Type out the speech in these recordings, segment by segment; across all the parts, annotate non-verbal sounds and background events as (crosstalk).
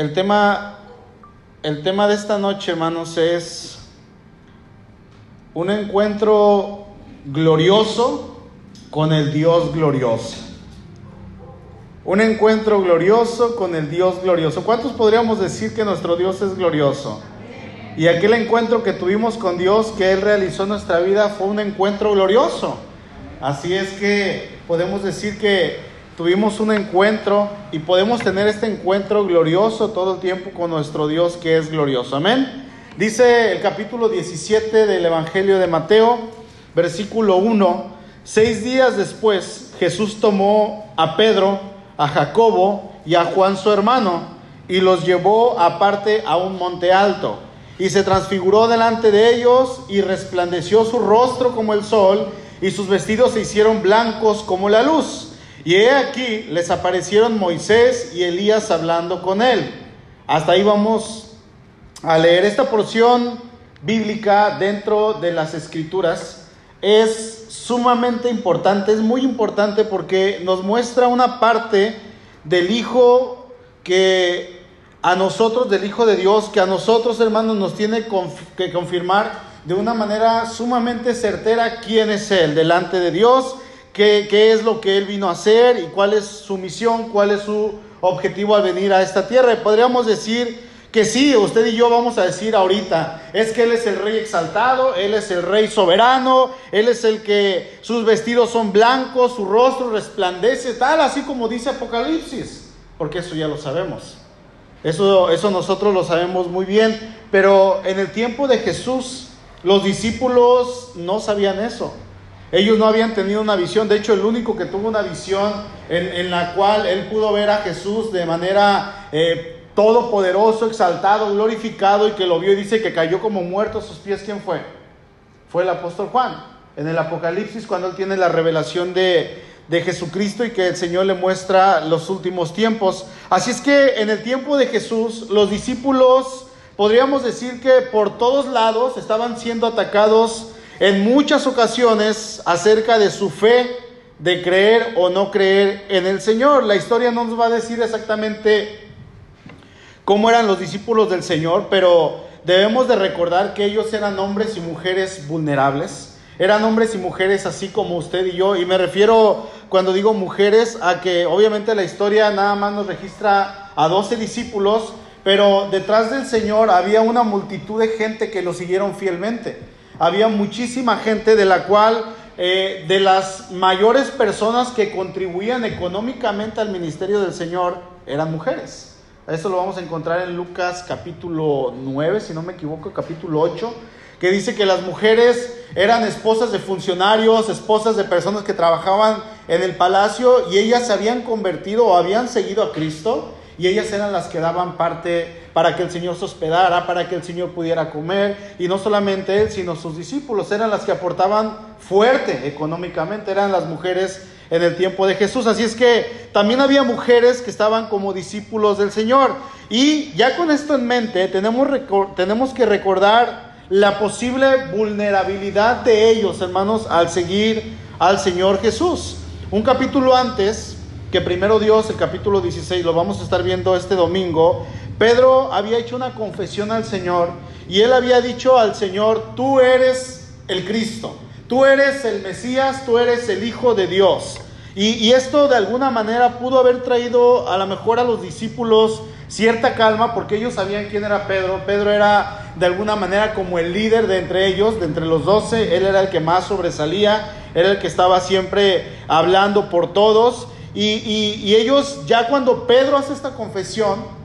el tema, el tema de esta noche, hermanos, es un encuentro glorioso con el Dios glorioso. Un encuentro glorioso con el Dios glorioso. ¿Cuántos podríamos decir que nuestro Dios es glorioso? Y aquel encuentro que tuvimos con Dios que Él realizó en nuestra vida fue un encuentro glorioso. Así es que podemos decir que tuvimos un encuentro y podemos tener este encuentro glorioso todo el tiempo con nuestro Dios que es glorioso. Amén. Dice el capítulo 17 del Evangelio de Mateo, versículo 1, seis días después Jesús tomó a Pedro, a Jacobo y a Juan su hermano y los llevó aparte a un monte alto y se transfiguró delante de ellos y resplandeció su rostro como el sol y sus vestidos se hicieron blancos como la luz. Y he aquí les aparecieron Moisés y Elías hablando con él. Hasta ahí vamos a leer esta porción bíblica dentro de las escrituras. Es sumamente importante, es muy importante porque nos muestra una parte del Hijo que a nosotros, del Hijo de Dios, que a nosotros hermanos nos tiene que confirmar de una manera sumamente certera quién es Él delante de Dios, qué, es lo que Él vino a hacer y cuál es su misión, cuál es su objetivo al venir a esta tierra. Y podríamos decir que sí, usted y yo vamos a decir ahorita, es que Él es el rey exaltado, Él es el rey soberano, Él es el que sus vestidos son blancos, su rostro resplandece, tal, así como dice Apocalipsis, porque eso ya lo sabemos. Eso, eso nosotros lo sabemos muy bien, pero en el tiempo de Jesús, los discípulos no sabían eso. Ellos no habían tenido una visión. De hecho, el único que tuvo una visión en, la cual él pudo ver a Jesús de manera eh, todopoderoso, exaltado, glorificado y que lo vio y dice que cayó como muerto a sus pies, ¿quién fue? Fue el apóstol Juan. En el Apocalipsis, cuando él tiene la revelación de, de Jesucristo y que el Señor le muestra los últimos tiempos. Así es que en el tiempo de Jesús, los discípulos podríamos decir que por todos lados estaban siendo atacados en muchas ocasiones acerca de su fe, de creer o no creer en el Señor. La historia no nos va a decir exactamente cómo eran los discípulos del Señor, pero debemos de recordar que ellos eran hombres y mujeres vulnerables. Eran hombres y mujeres así como usted y yo. Y me refiero cuando digo mujeres a que obviamente la historia nada más nos registra a 12 discípulos, pero detrás del Señor había una multitud de gente que lo siguieron fielmente. Había muchísima gente de la cual, eh, de las mayores personas que contribuían económicamente al ministerio del Señor, eran mujeres. Eso lo vamos a encontrar en Lucas capítulo 9, si no me equivoco, capítulo 8, que dice que las mujeres eran esposas de funcionarios, esposas de personas que trabajaban en el palacio y ellas se habían convertido o habían seguido a Cristo y ellas eran las que daban parte para que el Señor se hospedara, para que el Señor pudiera comer, y no solamente él, sino sus discípulos, eran las que aportaban fuerte económicamente, eran las mujeres en el tiempo de Jesús. Así es que también había mujeres que estaban como discípulos del Señor. Y ya con esto en mente, tenemos, tenemos que recordar la posible vulnerabilidad de ellos, hermanos, al seguir al Señor Jesús. Un capítulo antes, que primero Dios, el capítulo 16, lo vamos a estar viendo este domingo, Pedro había hecho una confesión al Señor y él había dicho al Señor, tú eres el Cristo, tú eres el Mesías, tú eres el Hijo de Dios. Y, esto de alguna manera pudo haber traído a lo mejor a los discípulos cierta calma porque ellos sabían quién era Pedro. Pedro era de alguna manera como el líder de entre ellos, de entre los doce, él era el que más sobresalía, era el que estaba siempre hablando por todos. Y, ellos, ya cuando Pedro hace esta confesión,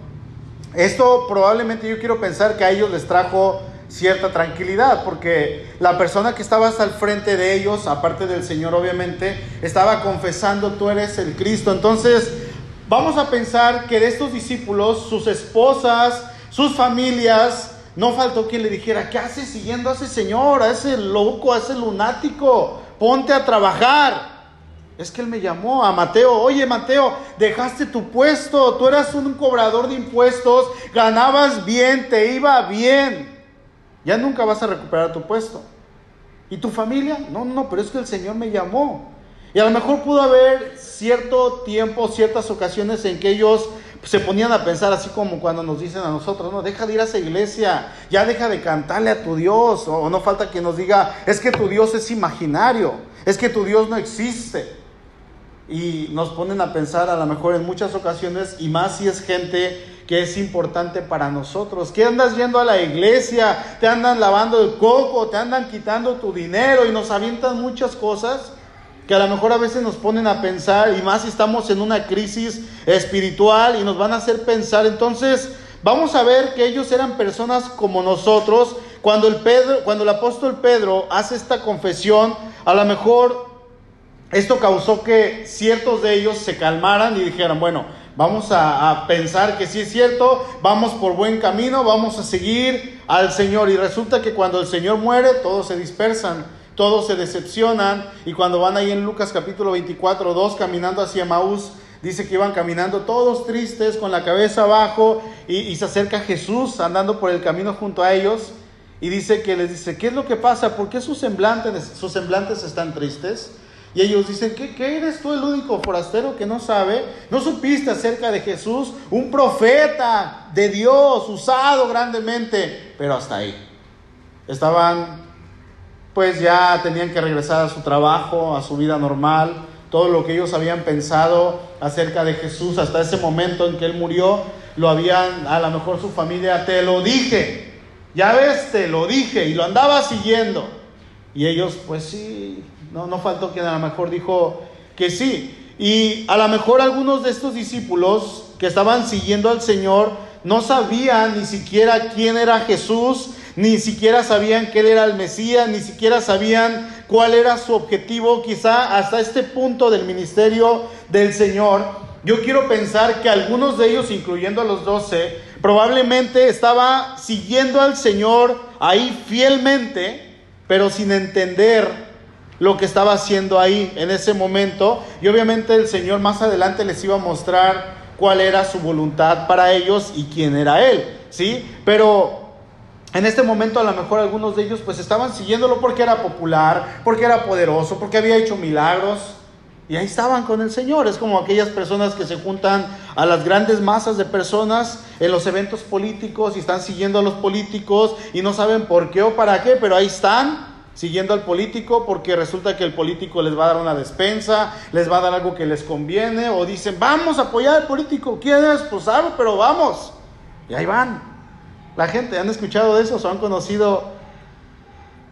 esto probablemente yo quiero pensar que a ellos les trajo cierta tranquilidad, porque la persona que estaba hasta el frente de ellos, aparte del Señor obviamente, estaba confesando, tú eres el Cristo. Entonces, vamos a pensar que de estos discípulos, sus esposas, sus familias, no faltó quien le dijera, ¿qué haces siguiendo a ese Señor, a ese loco, a ese lunático? Ponte a trabajar. Es que él me llamó a Mateo, oye Mateo, dejaste tu puesto, tú eras un cobrador de impuestos, ganabas bien, te iba bien, ya nunca vas a recuperar tu puesto. ¿Y tu familia? No, no, pero es que el Señor me llamó. Y a lo mejor pudo haber cierto tiempo, ciertas ocasiones en que ellos se ponían a pensar así como cuando nos dicen a nosotros, no, deja de ir a esa iglesia, ya deja de cantarle a tu Dios, o no falta que nos diga, es que tu Dios es imaginario, es que tu Dios no existe. Y nos ponen a pensar a lo mejor en muchas ocasiones, y más si es gente que es importante para nosotros. Que andas yendo a la iglesia, te andan lavando el coco, te andan quitando tu dinero y nos avientan muchas cosas que a lo mejor a veces nos ponen a pensar y más si estamos en una crisis espiritual y nos van a hacer pensar. Entonces, vamos a ver que ellos eran personas como nosotros. Cuando el Pedro, cuando el apóstol Pedro hace esta confesión, a lo mejor esto causó que ciertos de ellos se calmaran y dijeran, bueno, vamos a, pensar que sí es cierto, vamos por buen camino, vamos a seguir al Señor. Y resulta que cuando el Señor muere, todos se dispersan todos se decepcionan y cuando van ahí en Lucas capítulo 24, 2 caminando hacia Maús, dice que iban caminando todos tristes, con la cabeza abajo y, se acerca Jesús andando por el camino junto a ellos y dice que les dice, ¿qué es lo que pasa? ¿Por qué sus semblantes, sus semblantes están tristes? Y ellos dicen, ¿qué, ¿qué, eres tú el único forastero que no sabe? ¿No supiste acerca de Jesús? Un profeta de Dios, usado grandemente, pero hasta ahí. Estaban pues ya tenían que regresar a su trabajo, a su vida normal. Todo lo que ellos habían pensado acerca de Jesús hasta ese momento en que Él murió, lo habían, a lo mejor su familia, te lo dije, ya ves, te lo dije, y lo andaba siguiendo. Y ellos, pues sí, no, no faltó quien a lo mejor dijo que sí. Y a lo mejor algunos de estos discípulos que estaban siguiendo al Señor no sabían ni siquiera quién era Jesús, ni siquiera sabían que él era el Mesías, ni siquiera sabían cuál era su objetivo, quizá hasta este punto del ministerio del Señor. Yo quiero pensar que algunos de ellos, incluyendo a los doce, probablemente estaba siguiendo al Señor ahí fielmente, pero sin entender lo que estaba haciendo ahí en ese momento. Y obviamente el Señor más adelante les iba a mostrar cuál era su voluntad para ellos y quién era Él, ¿sí? Pero en este momento a lo mejor algunos de ellos pues estaban siguiéndolo porque era popular, porque era poderoso, porque había hecho milagros. Y ahí estaban con el Señor. Es como aquellas personas que se juntan a las grandes masas de personas en los eventos políticos y están siguiendo a los políticos y no saben por qué o para qué, pero ahí están siguiendo al político porque resulta que el político les va a dar una despensa, les va a dar algo que les conviene o dicen, vamos a apoyar al político. ¿Quién es? Pues pero vamos. Y ahí van. ¿La gente han escuchado de eso o han conocido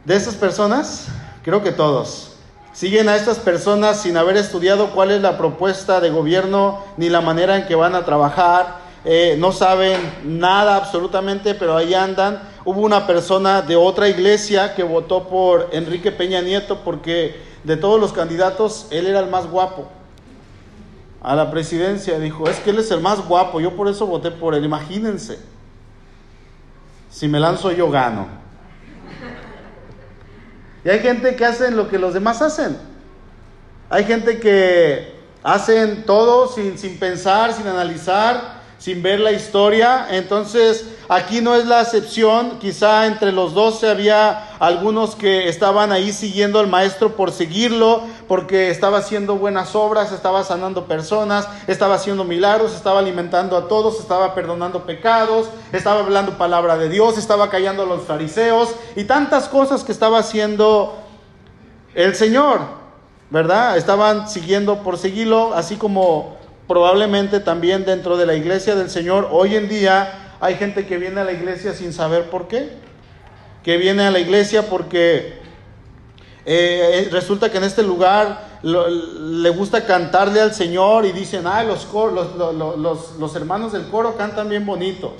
de esas personas? Creo que todos. Siguen a estas personas sin haber estudiado cuál es la propuesta de gobierno ni la manera en que van a trabajar. Eh, no saben nada absolutamente, pero ahí andan. Hubo una persona de otra iglesia que votó por Enrique Peña Nieto porque de todos los candidatos él era el más guapo a la presidencia. Dijo, es que él es el más guapo, yo por eso voté por él. Imagínense. Si me lanzo yo gano. Y hay gente que hacen lo que los demás hacen. Hay gente que hacen todo sin, sin pensar, sin analizar, sin ver la historia. Entonces, aquí no es la excepción. Quizá entre los doce había algunos que estaban ahí siguiendo al maestro por seguirlo, porque estaba haciendo buenas obras, estaba sanando personas, estaba haciendo milagros, estaba alimentando a todos, estaba perdonando pecados, estaba hablando palabra de Dios, estaba callando a los fariseos y tantas cosas que estaba haciendo el Señor, ¿verdad? Estaban siguiendo por seguirlo, así como probablemente también dentro de la iglesia del Señor, hoy en día hay gente que viene a la iglesia sin saber por qué, que viene a la iglesia porque eh, resulta que en este lugar le gusta cantarle al Señor y dicen, ah, los, los, los, hermanos del coro cantan bien bonito.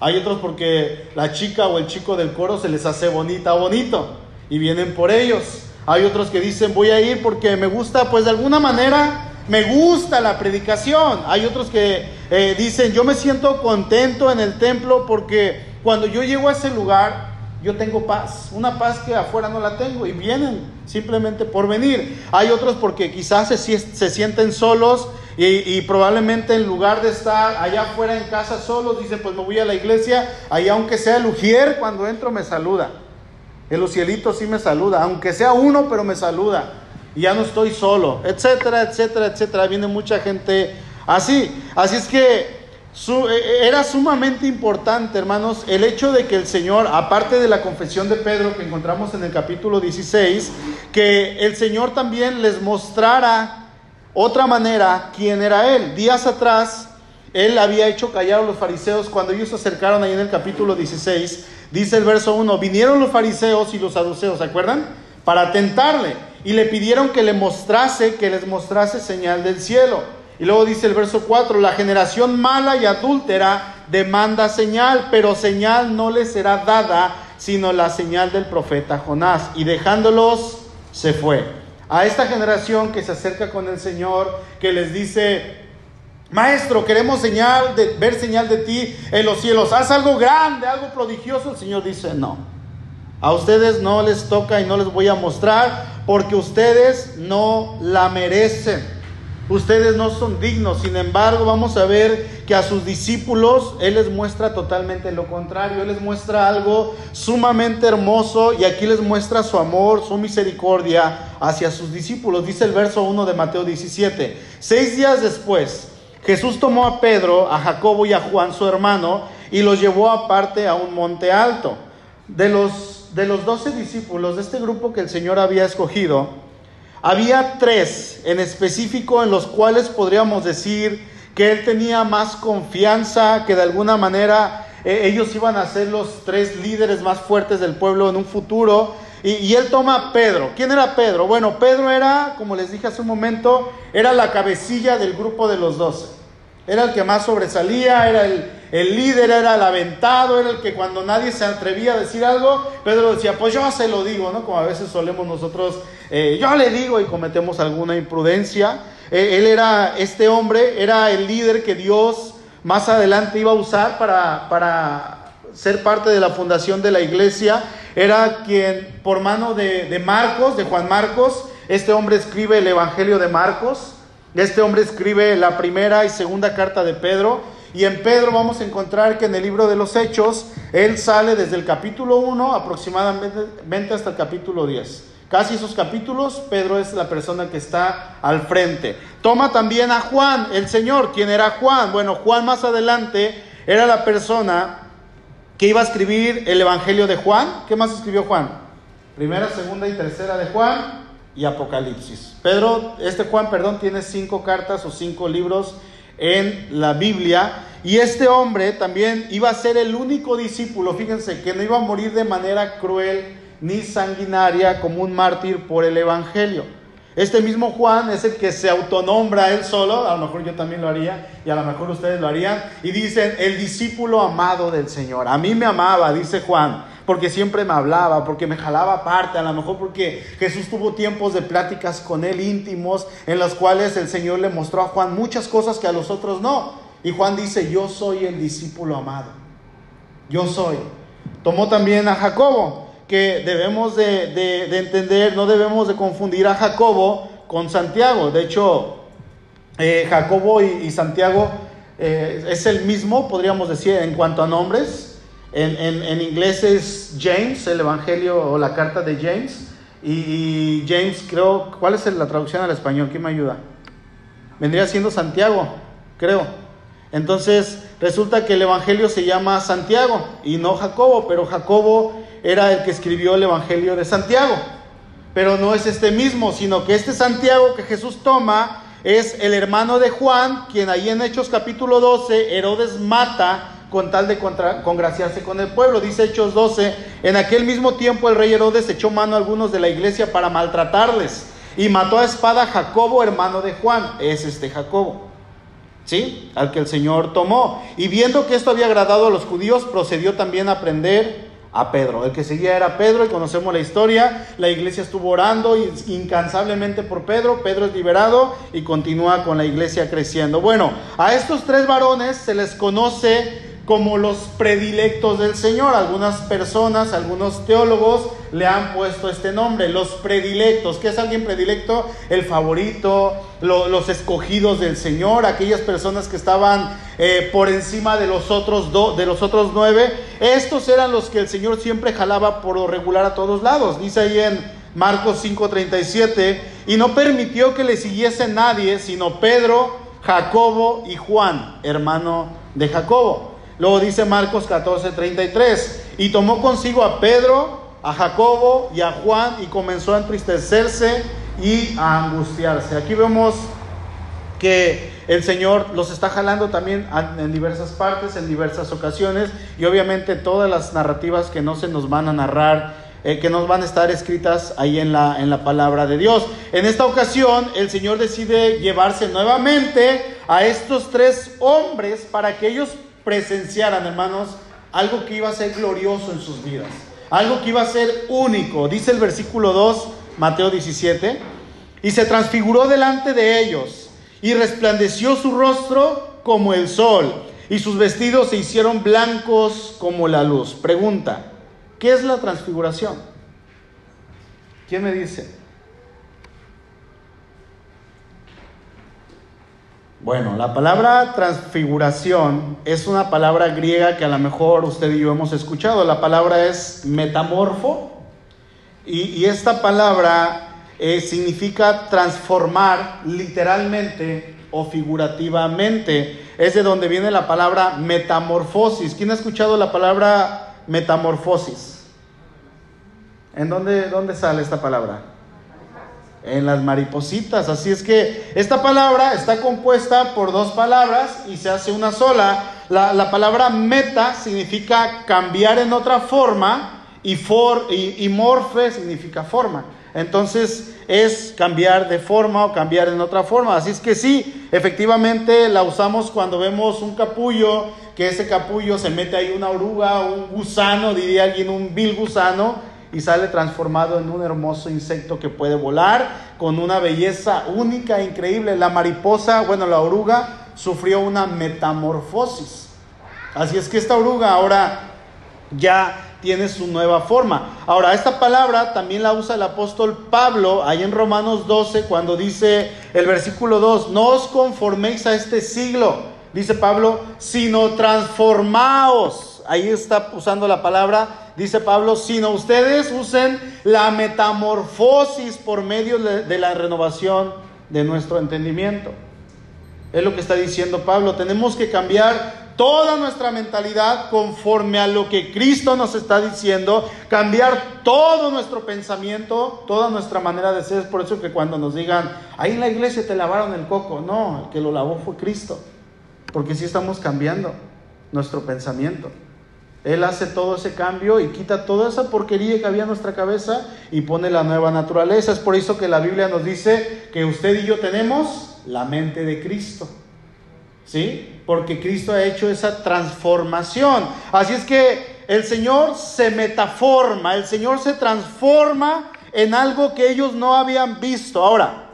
Hay otros porque la chica o el chico del coro se les hace bonita bonito y vienen por ellos. Hay otros que dicen, voy a ir porque me gusta, pues de alguna manera me gusta la predicación. Hay otros que eh, dicen, yo me siento contento en el templo porque cuando yo llego a ese lugar, yo tengo paz, una paz que afuera no la tengo y vienen simplemente por venir. Hay otros porque quizás se, se sienten solos y, probablemente en lugar de estar allá afuera en casa solos, dicen, pues me voy a la iglesia, ahí aunque sea el ujier, cuando entro me saluda. El ucielito sí me saluda, aunque sea uno, pero me saluda y ya no estoy solo, etcétera, etcétera, etcétera. Viene mucha gente así. Así es que e, era sumamente importante, hermanos, el hecho de que el Señor, aparte de la confesión de Pedro que encontramos en el capítulo 16, que el Señor también les mostrara otra manera quién era Él. Días atrás, Él había hecho callar a los fariseos cuando ellos se acercaron ahí en el capítulo 16. Dice el verso 1, vinieron los fariseos y los saduceos, ¿se acuerdan? Para tentarle y le pidieron que le mostrase, que les mostrase señal del cielo. Y luego dice el verso 4, la generación mala y adúltera demanda señal, pero señal no le será dada, sino la señal del profeta Jonás. Y dejándolos, se fue. A esta generación que se acerca con el Señor, que les dice, Maestro, queremos señal de, ver señal de ti en los cielos. Haz algo grande, algo prodigioso. El Señor dice, no. A ustedes no les toca y no les voy a mostrar porque ustedes no la merecen ustedes no son dignos. Sin embargo, vamos a ver que a sus discípulos Él les muestra totalmente lo contrario. Él les muestra algo sumamente hermoso y aquí les muestra su amor, su misericordia hacia sus discípulos. Dice el verso 1 de Mateo 17. Seis días después, Jesús tomó a Pedro, a Jacobo y a Juan, su hermano, y los llevó aparte a un monte alto. De los, de los doce discípulos de este grupo que el Señor había escogido, había tres en específico en los cuales podríamos decir que él tenía más confianza, que de alguna manera eh, ellos iban a ser los tres líderes más fuertes del pueblo en un futuro. Y, él toma a Pedro. ¿Quién era Pedro? Bueno, Pedro era, como les dije hace un momento, era la cabecilla del grupo de los doce. Era el que más sobresalía, era el, el líder era el aventado, era el que cuando nadie se atrevía a decir algo, Pedro decía, pues yo se lo digo, ¿no? Como a veces solemos nosotros, eh, yo le digo y cometemos alguna imprudencia. Eh, él era, este hombre era el líder que Dios más adelante iba a usar para, para ser parte de la fundación de la iglesia. Era quien, por mano de, de Marcos, de Juan Marcos, este hombre escribe el Evangelio de Marcos. Este hombre escribe la primera y segunda carta de Pedro. Y en Pedro vamos a encontrar que en el libro de los Hechos, él sale desde el capítulo 1 aproximadamente hasta el capítulo 10. Casi esos capítulos, Pedro es la persona que está al frente. Toma también a Juan, el Señor. ¿Quién era Juan? Bueno, Juan más adelante era la persona que iba a escribir el Evangelio de Juan. ¿Qué más escribió Juan? Primera, segunda y tercera de Juan y Apocalipsis. Pedro, este Juan, perdón, tiene cinco cartas o cinco libros en la Biblia. Y este hombre también iba a ser el único discípulo, fíjense, que no iba a morir de manera cruel ni sanguinaria como un mártir por el Evangelio. Este mismo Juan es el que se autonombra él solo, a lo mejor yo también lo haría y a lo mejor ustedes lo harían, y dicen, el discípulo amado del Señor. A mí me amaba, dice Juan, porque siempre me hablaba, porque me jalaba aparte, a lo mejor porque Jesús tuvo tiempos de pláticas con él íntimos, en los cuales el Señor le mostró a Juan muchas cosas que a los otros no. Y Juan dice, yo soy el discípulo amado, yo soy. Tomó también a Jacobo, que debemos de, entender, no debemos de confundir a Jacobo con Santiago. De hecho, eh, Jacobo y, Santiago eh, es el mismo, podríamos decir, en cuanto a nombres. En, inglés es James, el Evangelio o la carta de James. Y, James, creo, ¿cuál es la traducción al español? ¿Quién me ayuda? Vendría siendo Santiago, creo. Entonces, resulta que el Evangelio se llama Santiago y no Jacobo, pero Jacobo era el que escribió el Evangelio de Santiago. Pero no es este mismo, sino que este Santiago que Jesús toma es el hermano de Juan, quien ahí en Hechos capítulo 12, Herodes mata con tal de congraciarse con el pueblo. Dice Hechos 12, en aquel mismo tiempo el rey Herodes echó mano a algunos de la iglesia para maltratarles y mató a espada a Jacobo, hermano de Juan. Es este Jacobo. ¿Sí? Al que el Señor tomó. Y viendo que esto había agradado a los judíos, procedió también a prender a Pedro. El que seguía era Pedro y conocemos la historia. La iglesia estuvo orando incansablemente por Pedro. Pedro es liberado y continúa con la iglesia creciendo. Bueno, a estos tres varones se les conoce como los predilectos del Señor. Algunas personas, algunos teólogos le han puesto este nombre, los predilectos. ¿Qué es alguien predilecto? El favorito, los escogidos del Señor, aquellas personas que estaban eh, por encima de los, otros de los otros nueve. Estos eran los que el Señor siempre jalaba por lo regular a todos lados. Dice ahí en Marcos 5:37, y no permitió que le siguiese nadie, sino Pedro Jacobo y Juan, hermano de Jacobo. Luego dice Marcos 14, 33, y tomó consigo a Pedro, a Jacobo y a Juan y comenzó a entristecerse y a angustiarse. Aquí vemos que el Señor los está jalando también en diversas partes, en diversas ocasiones, y obviamente todas las narrativas que no se nos van a narrar, eh, que nos van a estar escritas ahí en la, en la palabra de Dios. En esta ocasión, el Señor decide llevarse nuevamente a estos tres hombres para que ellos presenciaran, hermanos, algo que iba a ser glorioso en sus vidas, algo que iba a ser único. Dice el versículo 2, Mateo 17, y se transfiguró delante de ellos y resplandeció su rostro como el sol, y sus vestidos se hicieron blancos como la luz. Pregunta, ¿qué es la transfiguración? ¿Quién me dice? Bueno, la palabra transfiguración es una palabra griega que a lo mejor usted y yo hemos escuchado. La palabra es metamorfo y, esta palabra eh, significa transformar literalmente o figurativamente. Es de donde viene la palabra metamorfosis. ¿Quién ha escuchado la palabra metamorfosis? ¿En dónde, dónde sale esta palabra? En las maripositas. Así es que esta palabra está compuesta por dos palabras y se hace una sola. La, la palabra meta significa cambiar en otra forma y, for, y morfe significa forma. Entonces es cambiar de forma o cambiar en otra forma. Así es que sí, efectivamente la usamos cuando vemos un capullo, que ese capullo se mete ahí una oruga, un gusano, diría alguien, un vil gusano, y sale transformado en un hermoso insecto que puede volar con una belleza única, increíble. La mariposa, bueno, la oruga sufrió una metamorfosis. Así es que esta oruga ahora ya tiene su nueva forma. Ahora, esta palabra también la usa el apóstol Pablo ahí en Romanos 12 cuando dice el versículo 2, no os conforméis a este siglo, dice Pablo, sino transformaos. Ahí está usando la palabra, dice Pablo, sino ustedes usen la metamorfosis por medio de la renovación de nuestro entendimiento. Es lo que está diciendo Pablo. Tenemos que cambiar toda nuestra mentalidad conforme a lo que Cristo nos está diciendo, cambiar todo nuestro pensamiento, toda nuestra manera de ser. Es por eso que cuando nos digan, ahí en la iglesia te lavaron el coco, no, el que lo lavó fue Cristo, porque sí estamos cambiando nuestro pensamiento. Él hace todo ese cambio y quita toda esa porquería que había en nuestra cabeza y pone la nueva naturaleza. Es por eso que la Biblia nos dice que usted y yo tenemos la mente de Cristo. ¿Sí? Porque Cristo ha hecho esa transformación. Así es que el Señor se metaforma, el Señor se transforma en algo que ellos no habían visto. Ahora,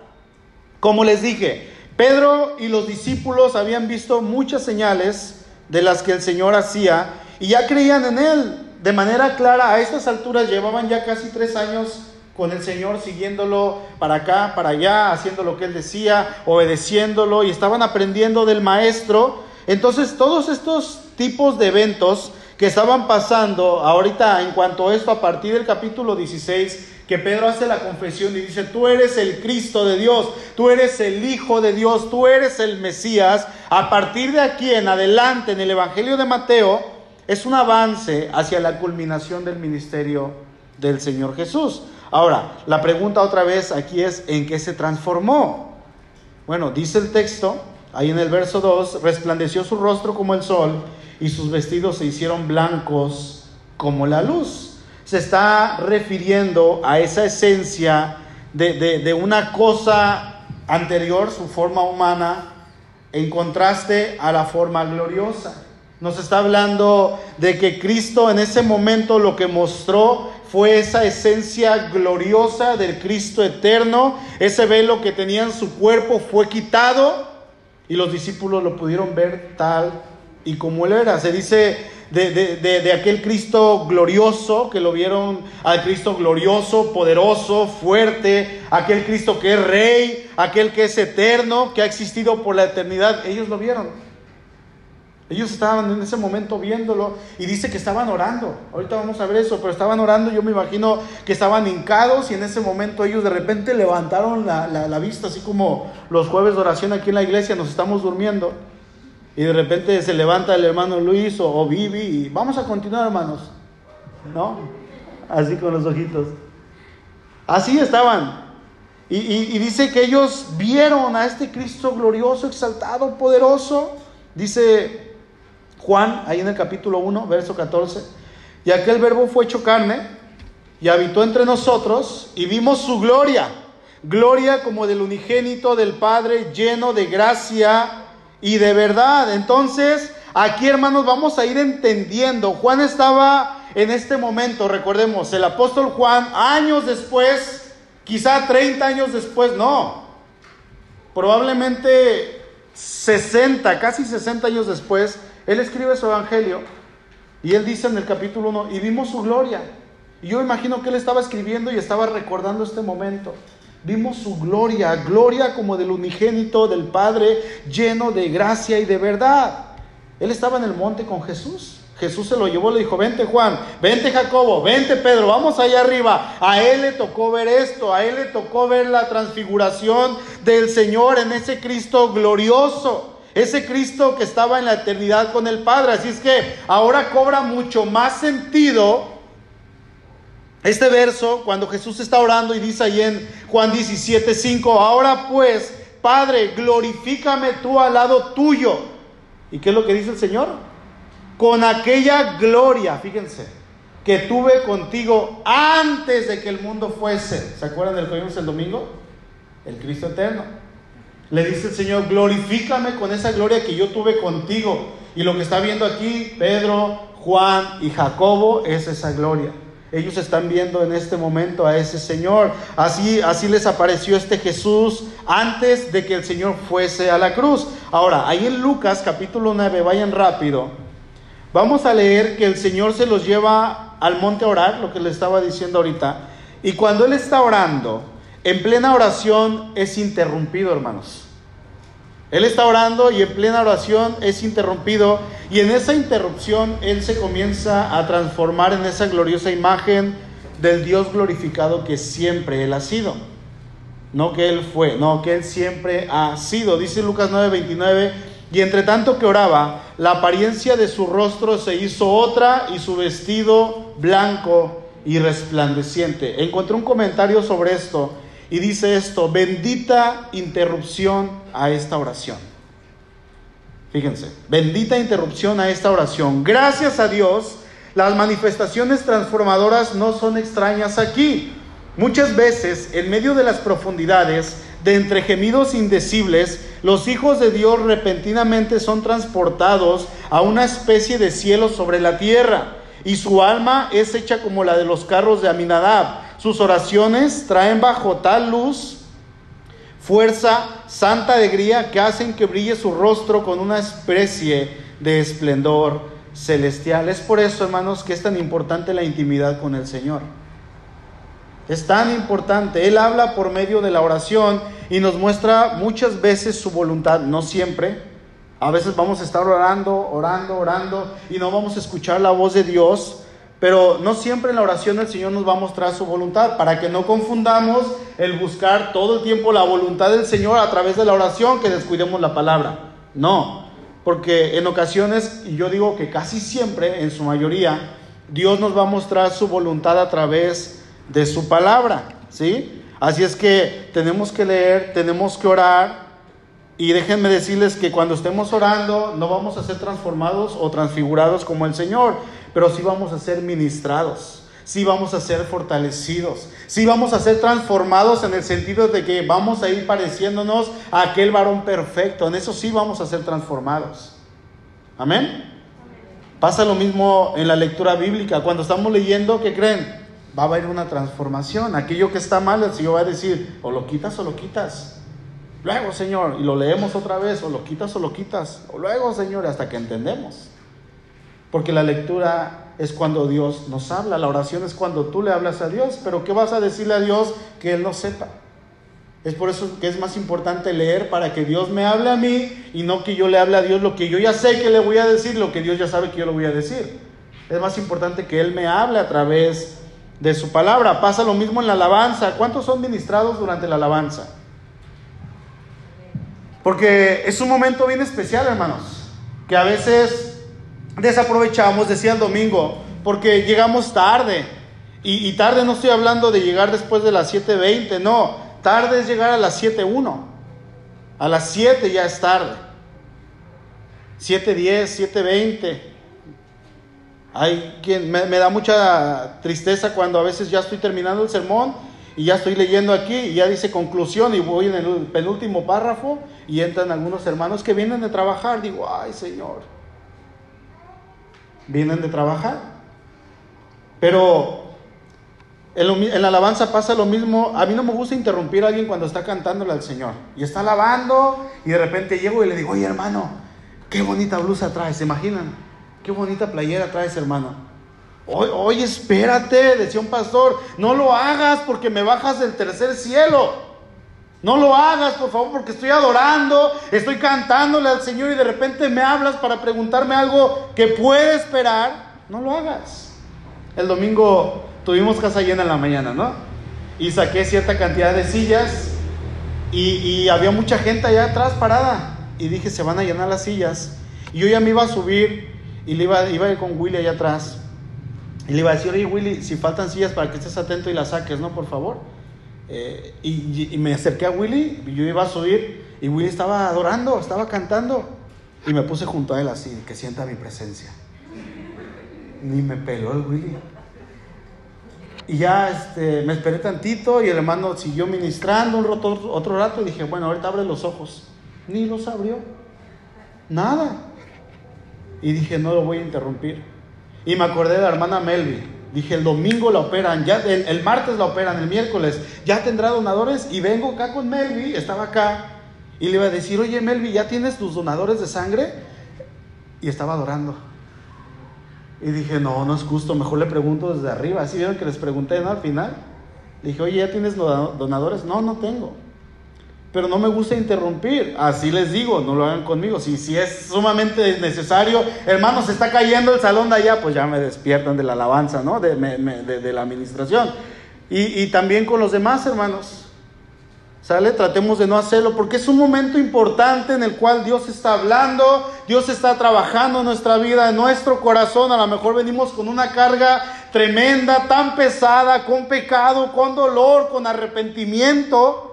como les dije, Pedro y los discípulos habían visto muchas señales de las que el Señor hacía y ya creían en Él de manera clara. A estas alturas llevaban ya casi tres años con el Señor, siguiéndolo para acá, para allá, haciendo lo que Él decía, obedeciéndolo y estaban aprendiendo del Maestro. Entonces todos estos tipos de eventos que estaban pasando ahorita en cuanto a esto, a partir del capítulo 16, que Pedro hace la confesión y dice, tú eres el Cristo de Dios, tú eres el Hijo de Dios, tú eres el Mesías, a partir de aquí en adelante en el Evangelio de Mateo, es un avance hacia la culminación del ministerio del Señor Jesús. Ahora, la pregunta otra vez aquí es, ¿en qué se transformó? Bueno, dice el texto, ahí en el verso 2, resplandeció su rostro como el sol y sus vestidos se hicieron blancos como la luz. Se está refiriendo a esa esencia de, de una cosa anterior, su forma humana, en contraste a la forma gloriosa. Nos está hablando de que Cristo en ese momento lo que mostró fue esa esencia gloriosa del Cristo eterno. Ese velo que tenía en su cuerpo fue quitado y los discípulos lo pudieron ver tal y como él era. Se dice de, aquel Cristo glorioso, que lo vieron al Cristo glorioso, poderoso, fuerte, aquel Cristo que es rey, aquel que es eterno, que ha existido por la eternidad. Ellos lo vieron. Ellos estaban en ese momento viéndolo y dice que estaban orando. Ahorita vamos a ver eso, pero estaban orando. Yo me imagino que estaban hincados y en ese momento ellos de repente levantaron la, la vista, así como los jueves de oración aquí en la iglesia nos estamos durmiendo. Y de repente se levanta el hermano Luis o, o Vivi y vamos a continuar, hermanos. ¿No? Así con los ojitos. Así estaban. Y, y, dice que ellos vieron a este Cristo glorioso, exaltado, poderoso. Dice Juan, ahí en el capítulo 1, verso 14. Y aquel verbo fue hecho carne y habitó entre nosotros y vimos su gloria. Gloria como del unigénito del Padre, lleno de gracia y de verdad. Entonces, aquí hermanos vamos a ir entendiendo. Juan estaba en este momento, recordemos, el apóstol Juan, años después, quizá 30 años después, no, probablemente 60, casi 60 años después, él escribe su evangelio y él dice en el capítulo 1, y vimos su gloria. Y yo imagino que él estaba escribiendo y estaba recordando este momento. Vimos su gloria, gloria como del unigénito del Padre, lleno de gracia y de verdad. Él estaba en el monte con Jesús. Jesús se lo llevó, le dijo, vente Juan, vente Jacobo, vente Pedro, vamos allá arriba. A él le tocó ver esto, a él le tocó ver la transfiguración del Señor en ese Cristo glorioso, ese Cristo que estaba en la eternidad con el Padre. Así es que ahora cobra mucho más sentido este verso, cuando Jesús está orando y dice ahí en Juan 17, 5, ahora pues, Padre, glorifícame tú al lado tuyo. ¿Y qué es lo que dice el Señor? Con aquella gloria, fíjense, que tuve contigo antes de que el mundo fuese. ¿Se acuerdan del que vimos el domingo? El Cristo eterno. Le dice el Señor, glorifícame con esa gloria que yo tuve contigo. Y lo que está viendo aquí, Pedro, Juan y Jacobo, es esa gloria. Ellos están viendo en este momento a ese Señor. Así, así les apareció este Jesús antes de que el Señor fuese a la cruz. Ahora, ahí en Lucas capítulo 9, vayan rápido. Vamos a leer que el Señor se los lleva al monte a orar, lo que le estaba diciendo ahorita. Y cuando Él está orando, en plena oración es interrumpido, hermanos. Él está orando y en plena oración es interrumpido y en esa interrupción Él se comienza a transformar en esa gloriosa imagen del Dios glorificado que siempre Él ha sido. No que Él fue, no que Él siempre ha sido. Dice Lucas 9:29, y entre tanto que oraba, la apariencia de su rostro se hizo otra y su vestido blanco y resplandeciente. Encontré un comentario sobre esto y dice esto, bendita interrupción a esta oración. Fíjense, bendita interrupción a esta oración. Gracias a Dios, las manifestaciones transformadoras no son extrañas aquí. Muchas veces, en medio de las profundidades, de entre gemidos indecibles, los hijos de Dios repentinamente son transportados a una especie de cielo sobre la tierra, y su alma es hecha como la de los carros de Aminadab sus oraciones traen bajo tal luz, fuerza, santa alegría que hacen que brille su rostro con una especie de esplendor celestial. Es por eso, hermanos, que es tan importante la intimidad con el Señor. Es tan importante. Él habla por medio de la oración y nos muestra muchas veces su voluntad, no siempre. A veces vamos a estar orando, orando, orando y no vamos a escuchar la voz de Dios. Pero no siempre en la oración el Señor nos va a mostrar su voluntad, para que no confundamos el buscar todo el tiempo la voluntad del Señor a través de la oración, que descuidemos la palabra. No, porque en ocasiones, y yo digo que casi siempre, en su mayoría, Dios nos va a mostrar su voluntad a través de su palabra, ¿sí? Así es que tenemos que leer, tenemos que orar, y déjenme decirles que cuando estemos orando no vamos a ser transformados o transfigurados como el Señor, pero sí vamos a ser ministrados, sí vamos a ser fortalecidos, sí vamos a ser transformados en el sentido de que vamos a ir pareciéndonos a aquel varón perfecto, en eso sí vamos a ser transformados. Amén. Pasa lo mismo en la lectura bíblica, cuando estamos leyendo, ¿qué creen? Va a haber una transformación, aquello que está mal el Señor va a decir, o lo quitas o lo quitas. Luego, Señor, y lo leemos otra vez, o lo quitas o lo quitas. O luego, Señor, hasta que entendemos. Porque la lectura es cuando Dios nos habla, la oración es cuando tú le hablas a Dios, pero ¿qué vas a decirle a Dios que Él no sepa? Es por eso que es más importante leer para que Dios me hable a mí y no que yo le hable a Dios lo que yo ya sé que le voy a decir, lo que Dios ya sabe que yo le voy a decir. Es más importante que Él me hable a través de su palabra. Pasa lo mismo en la alabanza. ¿Cuántos son ministrados durante la alabanza? Porque es un momento bien especial, hermanos, que a veces desaprovechamos, decía el domingo, porque llegamos tarde. Y, tarde no estoy hablando de llegar después de las 7.20, no, tarde es llegar a las 7.1. A las 7 ya es tarde. 7.10, 7.20. Hay quien me, me da mucha tristeza cuando a veces ya estoy terminando el sermón y ya estoy leyendo aquí y ya dice conclusión y voy en el penúltimo párrafo y entran algunos hermanos que vienen de trabajar. Digo, ay Señor, vienen de trabajar. Pero en, la alabanza pasa lo mismo. A mí no me gusta interrumpir a alguien cuando está cantándole al Señor. Y está alabando y de repente llego y le digo, oye hermano, qué bonita blusa traes, ¿se imaginan? Qué bonita playera traes, hermano. Oye, espérate, decía un pastor, no lo hagas porque me bajas del tercer cielo. No lo hagas, por favor, porque estoy adorando, estoy cantándole al Señor y de repente me hablas para preguntarme algo que puede esperar. No lo hagas. El domingo tuvimos casa llena en la mañana, ¿no? Y saqué cierta cantidad de sillas y, había mucha gente allá atrás parada. Y dije, se van a llenar las sillas. Y yo ya me iba a subir y le iba, iba a ir con Willy allá atrás. Y le iba a decir, oye Willy, si faltan sillas para que estés atento y las saques, ¿no? Por favor. Eh, y, me acerqué a Willy, yo iba a subir y Willy estaba adorando, estaba cantando. Y me puse junto a él así, que sienta mi presencia. Ni me peló el Willy. Y ya este, me esperé tantito y el hermano siguió ministrando un rato, otro rato y dije, bueno, ahorita abre los ojos. Ni los abrió. Nada. Y dije, no lo voy a interrumpir. Y me acordé de la hermana Melvi. Dije, el domingo la operan, ya el, martes la operan, el miércoles ya tendrá donadores. Y vengo acá con Melvi, estaba acá. Y le iba a decir, oye Melvi, ¿ya tienes tus donadores de sangre? Y estaba adorando. Y dije, no, no es justo, mejor le pregunto desde arriba. ¿Así vieron que les pregunté, no? Al final. Le dije, oye, ¿ya tienes donadores? No, no tengo pero no me gusta interrumpir. Así les digo, no lo hagan conmigo. Si, si es sumamente necesario, hermano, se está cayendo el salón de allá, pues ya me despiertan de la alabanza, ¿no? De, de, la administración. Y, y, también con los demás, hermanos. ¿Sale? Tratemos de no hacerlo porque es un momento importante en el cual Dios está hablando, Dios está trabajando en nuestra vida, en nuestro corazón. A lo mejor venimos con una carga tremenda, tan pesada, con pecado, con dolor, con arrepentimiento.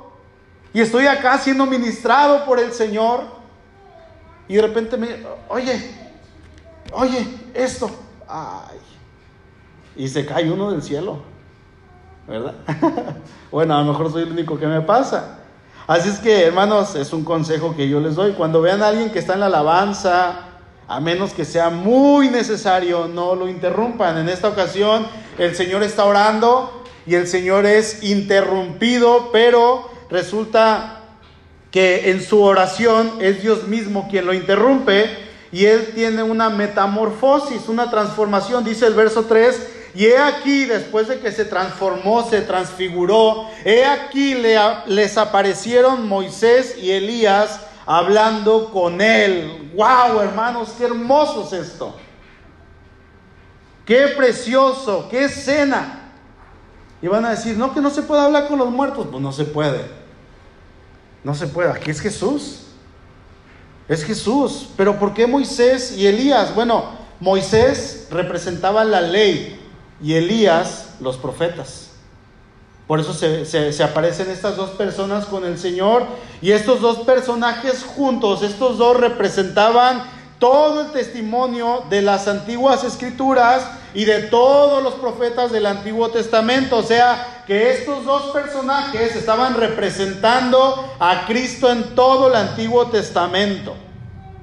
Y estoy acá siendo ministrado por el Señor. Y de repente me, oye, oye, esto. Ay. Y se cae uno del cielo. ¿Verdad? (laughs) bueno, a lo mejor soy el único que me pasa. Así es que, hermanos, es un consejo que yo les doy. Cuando vean a alguien que está en la alabanza, a menos que sea muy necesario, no lo interrumpan. En esta ocasión, el Señor está orando y el Señor es interrumpido, pero resulta que en su oración es Dios mismo quien lo interrumpe y él tiene una metamorfosis, una transformación, dice el verso 3, y he aquí, después de que se transformó, se transfiguró, he aquí le, les aparecieron Moisés y Elías hablando con él. ¡Wow, hermanos! ¡Qué hermoso es esto! ¡Qué precioso! ¡Qué escena! Y van a decir, no, que no se puede hablar con los muertos. Pues no se puede. No se puede, aquí es Jesús. Es Jesús. Pero ¿por qué Moisés y Elías? Bueno, Moisés representaba la ley y Elías los profetas. Por eso se, se, aparecen estas dos personas con el Señor y estos dos personajes juntos, estos dos representaban todo el testimonio de las antiguas escrituras y de todos los profetas del Antiguo Testamento. O sea, que estos dos personajes estaban representando a Cristo en todo el Antiguo Testamento.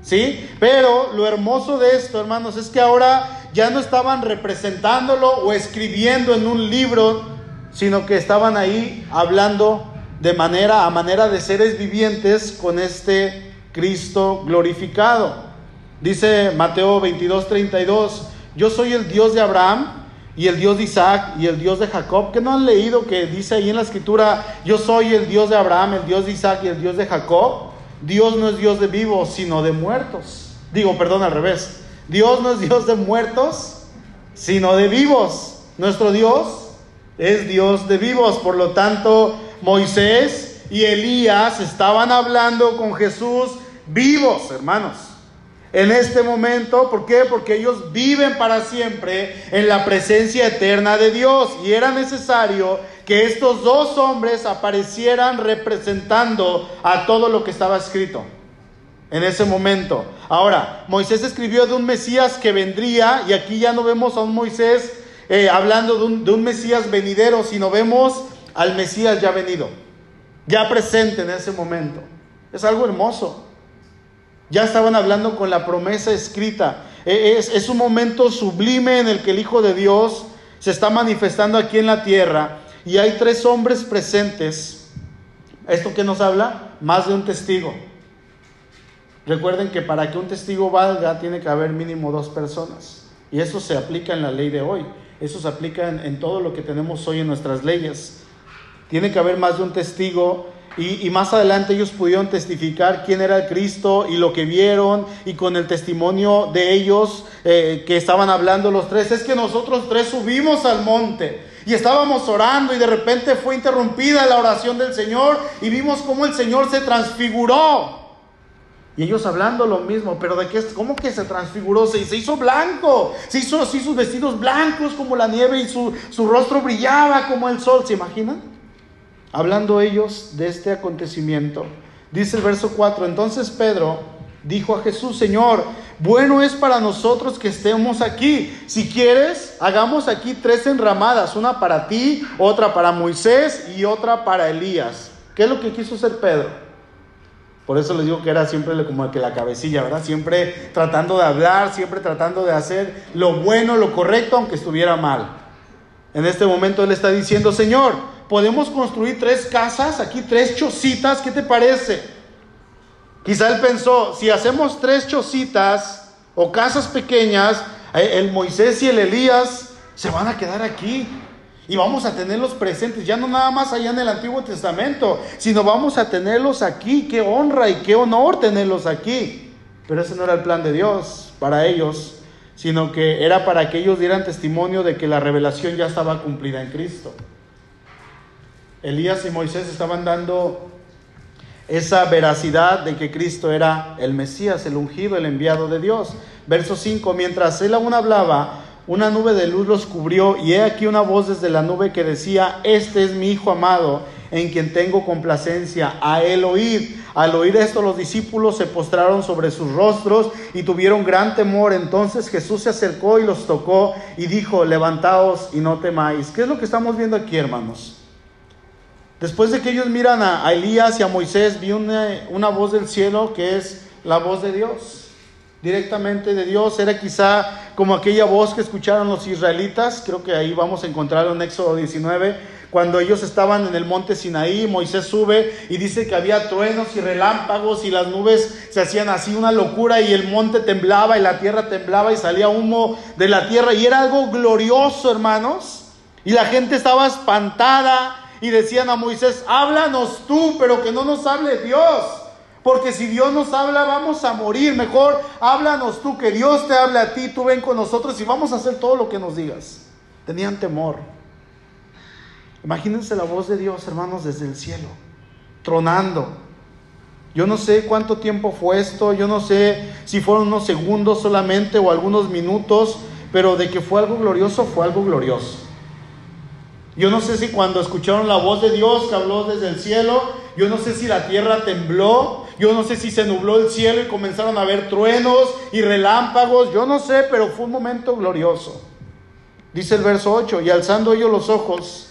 ¿Sí? Pero lo hermoso de esto, hermanos, es que ahora ya no estaban representándolo o escribiendo en un libro, sino que estaban ahí hablando de manera a manera de seres vivientes con este Cristo glorificado. Dice Mateo 22, 32, yo soy el Dios de Abraham, y el Dios de Isaac y el Dios de Jacob. ¿Qué no han leído que dice ahí en la escritura, yo soy el Dios de Abraham, el Dios de Isaac y el Dios de Jacob? Dios no es Dios de vivos, sino de muertos. Digo, perdón, al revés. Dios no es Dios de muertos, sino de vivos. Nuestro Dios es Dios de vivos. Por lo tanto, Moisés y Elías estaban hablando con Jesús vivos, hermanos en este momento. ¿Por qué? Porque ellos viven para siempre en la presencia eterna de Dios. Y era necesario que estos dos hombres aparecieran representando a todo lo que estaba escrito en ese momento. Ahora, Moisés escribió de un Mesías que vendría, y aquí ya no vemos a un Moisés eh, hablando de un, de un Mesías venidero, sino vemos al Mesías ya venido, ya presente en ese momento. Es algo hermoso. Ya estaban hablando con la promesa escrita. E, es, un momento sublime en el que el Hijo de Dios se está manifestando aquí en la tierra y hay tres hombres presentes. ¿Esto qué nos habla? Más de un testigo. Recuerden que para que un testigo valga tiene que haber mínimo dos personas. Y eso se aplica en la ley de hoy. Eso se aplica en todo lo que tenemos hoy en nuestras leyes. Tiene que haber más de un testigo y, más adelante ellos pudieron testificar quién era el Cristo y lo que vieron y con el testimonio de ellos eh, que estaban hablando los tres, es que nosotros tres subimos al monte y estábamos orando y de repente fue interrumpida la oración del Señor y vimos cómo el Señor se transfiguró. Y ellos hablando lo mismo, pero de qué, ¿cómo que se transfiguró? Se, se hizo blanco, se hizo así sus vestidos blancos como la nieve y su, su rostro brillaba como el sol, ¿se imaginan? Hablando ellos de este acontecimiento. Dice el verso 4, entonces Pedro dijo a Jesús, Señor, bueno es para nosotros que estemos aquí. Si quieres, hagamos aquí tres enramadas, una para ti, otra para Moisés y otra para Elías. ¿Qué es lo que quiso hacer Pedro? Por eso les digo que era siempre como que la cabecilla, ¿verdad? Siempre tratando de hablar, siempre tratando de hacer lo bueno, lo correcto, aunque estuviera mal. En este momento él está diciendo, Señor, podemos construir tres casas, aquí tres chocitas, ¿qué te parece? Quizá él pensó, si hacemos tres chocitas o casas pequeñas, eh, el Moisés y el Elías se van a quedar aquí. Y vamos a tenerlos presentes, ya no nada más allá en el Antiguo Testamento, sino vamos a tenerlos aquí. Qué honra y qué honor tenerlos aquí. Pero ese no era el plan de Dios para ellos, sino que era para que ellos dieran testimonio de que la revelación ya estaba cumplida en Cristo. Elías y Moisés estaban dando esa veracidad de que Cristo era el Mesías, el ungido, el enviado de Dios. Verso 5, mientras él aún hablaba, una nube de luz los cubrió y he aquí una voz desde la nube que decía, este es mi Hijo amado, en quien tengo complacencia, a él oír. Al oír esto los discípulos se postraron sobre sus rostros y tuvieron gran temor. Entonces Jesús se acercó y los tocó y dijo, levantaos y no temáis. ¿Qué es lo que estamos viendo aquí, hermanos? Después de que ellos miran a, Elías y a Moisés, vi una, voz del cielo que es la voz de Dios, directamente de Dios. Era quizá como aquella voz que escucharon los israelitas, creo que ahí vamos a encontrarlo en Éxodo 19, cuando ellos estaban en el monte Sinaí, Moisés sube y dice que había truenos y relámpagos y las nubes se hacían así una locura y el monte temblaba y la tierra temblaba y salía humo de la tierra y era algo glorioso, hermanos. Y la gente estaba espantada y decían a Moisés, háblanos tú, pero que no nos hable Dios. Porque si Dios nos habla, vamos a morir. Mejor háblanos tú, que Dios te hable a ti, tú ven con nosotros y vamos a hacer todo lo que nos digas. Tenían temor. Imagínense la voz de Dios, hermanos, desde el cielo, tronando. Yo no sé cuánto tiempo fue esto, yo no sé si fueron unos segundos solamente o algunos minutos, pero de que fue algo glorioso, fue algo glorioso. Yo no sé si cuando escucharon la voz de Dios que habló desde el cielo, yo no sé si la tierra tembló, yo no sé si se nubló el cielo y comenzaron a ver truenos y relámpagos, yo no sé, pero fue un momento glorioso. Dice el verso 8, y alzando ellos los ojos,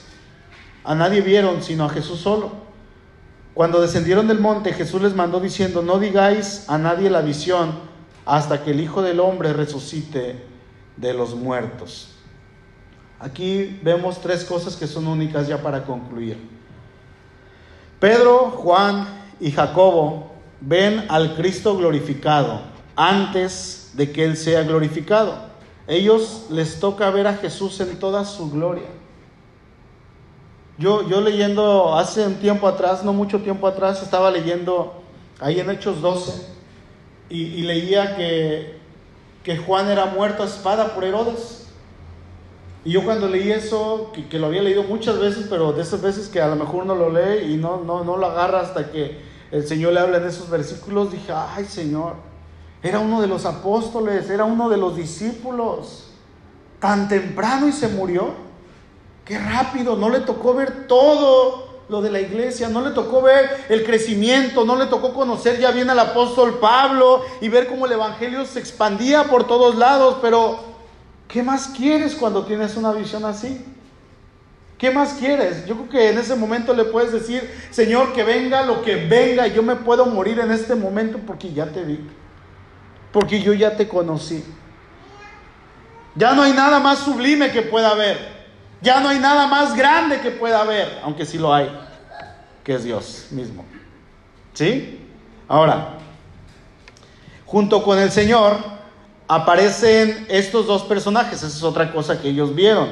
a nadie vieron sino a Jesús solo. Cuando descendieron del monte, Jesús les mandó diciendo, no digáis a nadie la visión hasta que el Hijo del Hombre resucite de los muertos. Aquí vemos tres cosas que son únicas ya para concluir. Pedro, Juan y Jacobo ven al Cristo glorificado antes de que Él sea glorificado. ellos les toca ver a Jesús en toda su gloria. Yo, yo leyendo hace un tiempo atrás, no mucho tiempo atrás, estaba leyendo ahí en Hechos 12 y, leía que, que, Juan era muerto a espada por Herodes. Y yo cuando leí eso, que, lo había leído muchas veces, pero de esas veces que a lo mejor uno lo lee y no, no, no lo agarra hasta que el Señor le habla en esos versículos, dije, ay Señor, era uno de los apóstoles, era uno de los discípulos, tan temprano y se murió. Qué rápido, no le tocó ver todo lo de la iglesia, no le tocó ver el crecimiento, no le tocó conocer ya bien al apóstol Pablo y ver cómo el Evangelio se expandía por todos lados, pero ¿qué más quieres cuando tienes una visión así? ¿Qué más quieres? Yo creo que en ese momento le puedes decir, Señor, que venga lo que venga, yo me puedo morir en este momento porque ya te vi, porque yo ya te conocí. Ya no hay nada más sublime que pueda haber. Ya no hay nada más grande que pueda haber, aunque sí lo hay, que es Dios mismo. ¿Sí? Ahora, junto con el Señor aparecen estos dos personajes, esa es otra cosa que ellos vieron,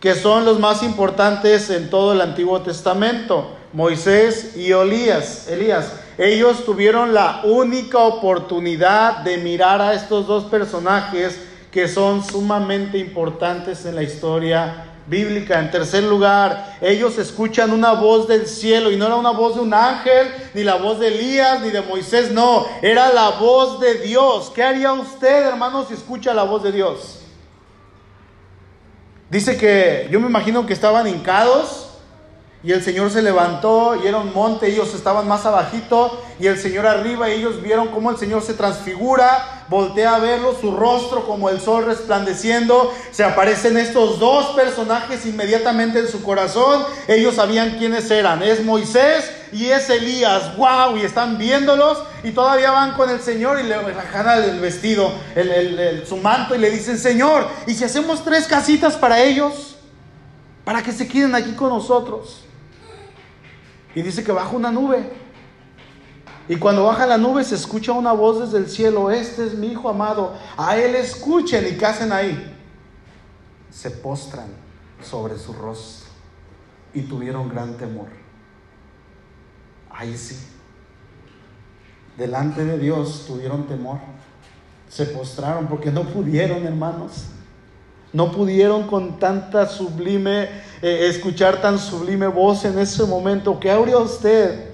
que son los más importantes en todo el Antiguo Testamento, Moisés y Elías. Elías. Ellos tuvieron la única oportunidad de mirar a estos dos personajes que son sumamente importantes en la historia bíblica. En tercer lugar, ellos escuchan una voz del cielo y no era una voz de un ángel, ni la voz de Elías, ni de Moisés, no, era la voz de Dios. ¿Qué haría usted, hermano, si escucha la voz de Dios? Dice que yo me imagino que estaban hincados y el Señor se levantó y era un monte, ellos estaban más abajito y el Señor arriba y ellos vieron cómo el Señor se transfigura, voltea a verlo, su rostro como el sol resplandeciendo, se aparecen estos dos personajes inmediatamente en su corazón, ellos sabían quiénes eran, es Moisés y es Elías, wow, y están viéndolos y todavía van con el Señor y le bajan el vestido, su manto y le dicen, Señor, ¿y si hacemos tres casitas para ellos? Para que se queden aquí con nosotros. Y dice que baja una nube. Y cuando baja la nube se escucha una voz desde el cielo, este es mi hijo amado, a él escuchen y ¿qué hacen ahí? Se postran sobre su rostro y tuvieron gran temor. Ahí sí. Delante de Dios tuvieron temor. Se postraron porque no pudieron, hermanos. No pudieron con tanta sublime, eh, escuchar tan sublime voz en ese momento. ¿Qué habría usted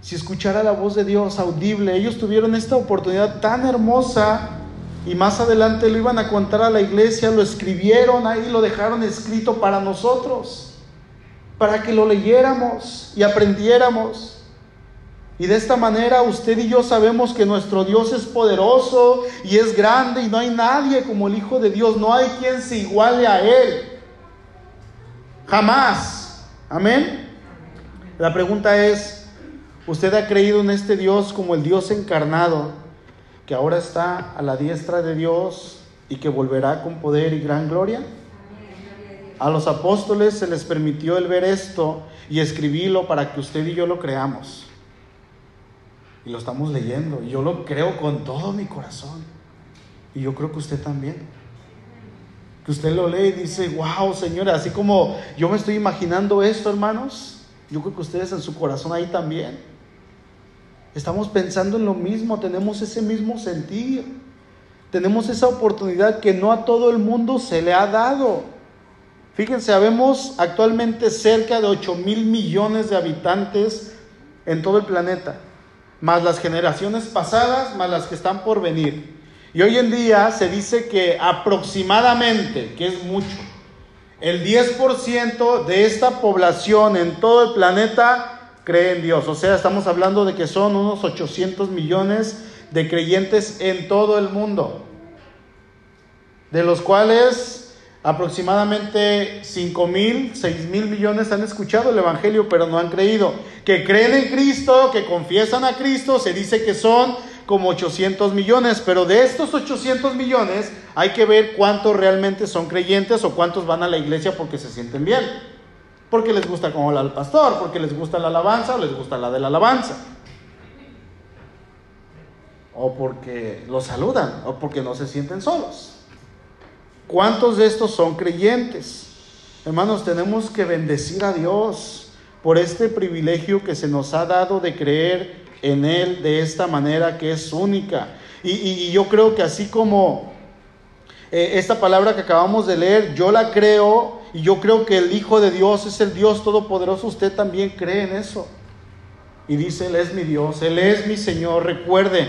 si escuchara la voz de Dios audible? Ellos tuvieron esta oportunidad tan hermosa y más adelante lo iban a contar a la iglesia, lo escribieron ahí, lo dejaron escrito para nosotros, para que lo leyéramos y aprendiéramos. Y de esta manera usted y yo sabemos que nuestro Dios es poderoso y es grande y no hay nadie como el Hijo de Dios, no hay quien se iguale a Él. Jamás. Amén. La pregunta es, ¿usted ha creído en este Dios como el Dios encarnado, que ahora está a la diestra de Dios y que volverá con poder y gran gloria? A los apóstoles se les permitió el ver esto y escribirlo para que usted y yo lo creamos y lo estamos leyendo. Yo lo creo con todo mi corazón. Y yo creo que usted también. Que usted lo lee y dice, wow, Señor, así como yo me estoy imaginando esto, hermanos, yo creo que ustedes en su corazón ahí también. Estamos pensando en lo mismo, tenemos ese mismo sentir. Tenemos esa oportunidad que no a todo el mundo se le ha dado. Fíjense, habemos actualmente cerca de 8 mil millones de habitantes en todo el planeta más las generaciones pasadas, más las que están por venir. Y hoy en día se dice que aproximadamente, que es mucho, el 10% de esta población en todo el planeta cree en Dios. O sea, estamos hablando de que son unos 800 millones de creyentes en todo el mundo, de los cuales Aproximadamente 5 mil, 6 mil millones han escuchado el Evangelio, pero no han creído. Que creen en Cristo, que confiesan a Cristo, se dice que son como 800 millones, pero de estos 800 millones hay que ver cuántos realmente son creyentes o cuántos van a la iglesia porque se sienten bien. Porque les gusta como del pastor, porque les gusta la alabanza o les gusta la de la alabanza. O porque los saludan, o porque no se sienten solos. ¿Cuántos de estos son creyentes? Hermanos, tenemos que bendecir a Dios por este privilegio que se nos ha dado de creer en Él de esta manera que es única. Y, yo creo que así como eh, esta palabra que acabamos de leer, yo la creo y yo creo que el Hijo de Dios es el Dios Todopoderoso, usted también cree en eso. Y dice, Él es mi Dios, Él es mi Señor. Recuerde,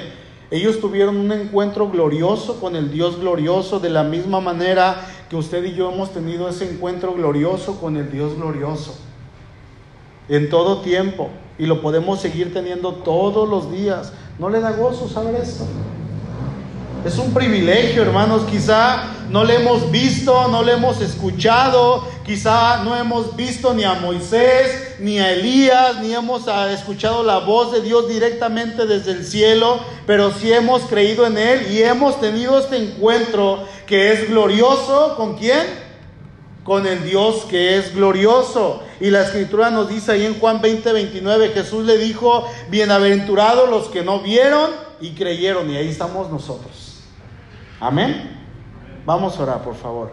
ellos tuvieron un encuentro glorioso con el Dios glorioso, de la misma manera que usted y yo hemos tenido ese encuentro glorioso con el Dios glorioso. En todo tiempo. Y lo podemos seguir teniendo todos los días. ¿No le da gozo saber esto? Es un privilegio, hermanos. Quizá no le hemos visto, no le hemos escuchado. Quizá no hemos visto ni a Moisés, ni a Elías, ni hemos ah, escuchado la voz de Dios directamente desde el cielo. Pero sí hemos creído en Él y hemos tenido este encuentro que es glorioso. ¿Con quién? Con el Dios que es glorioso. Y la escritura nos dice ahí en Juan 20, 29, Jesús le dijo, bienaventurados los que no vieron y creyeron. Y ahí estamos nosotros. Amén. Vamos a orar, por favor.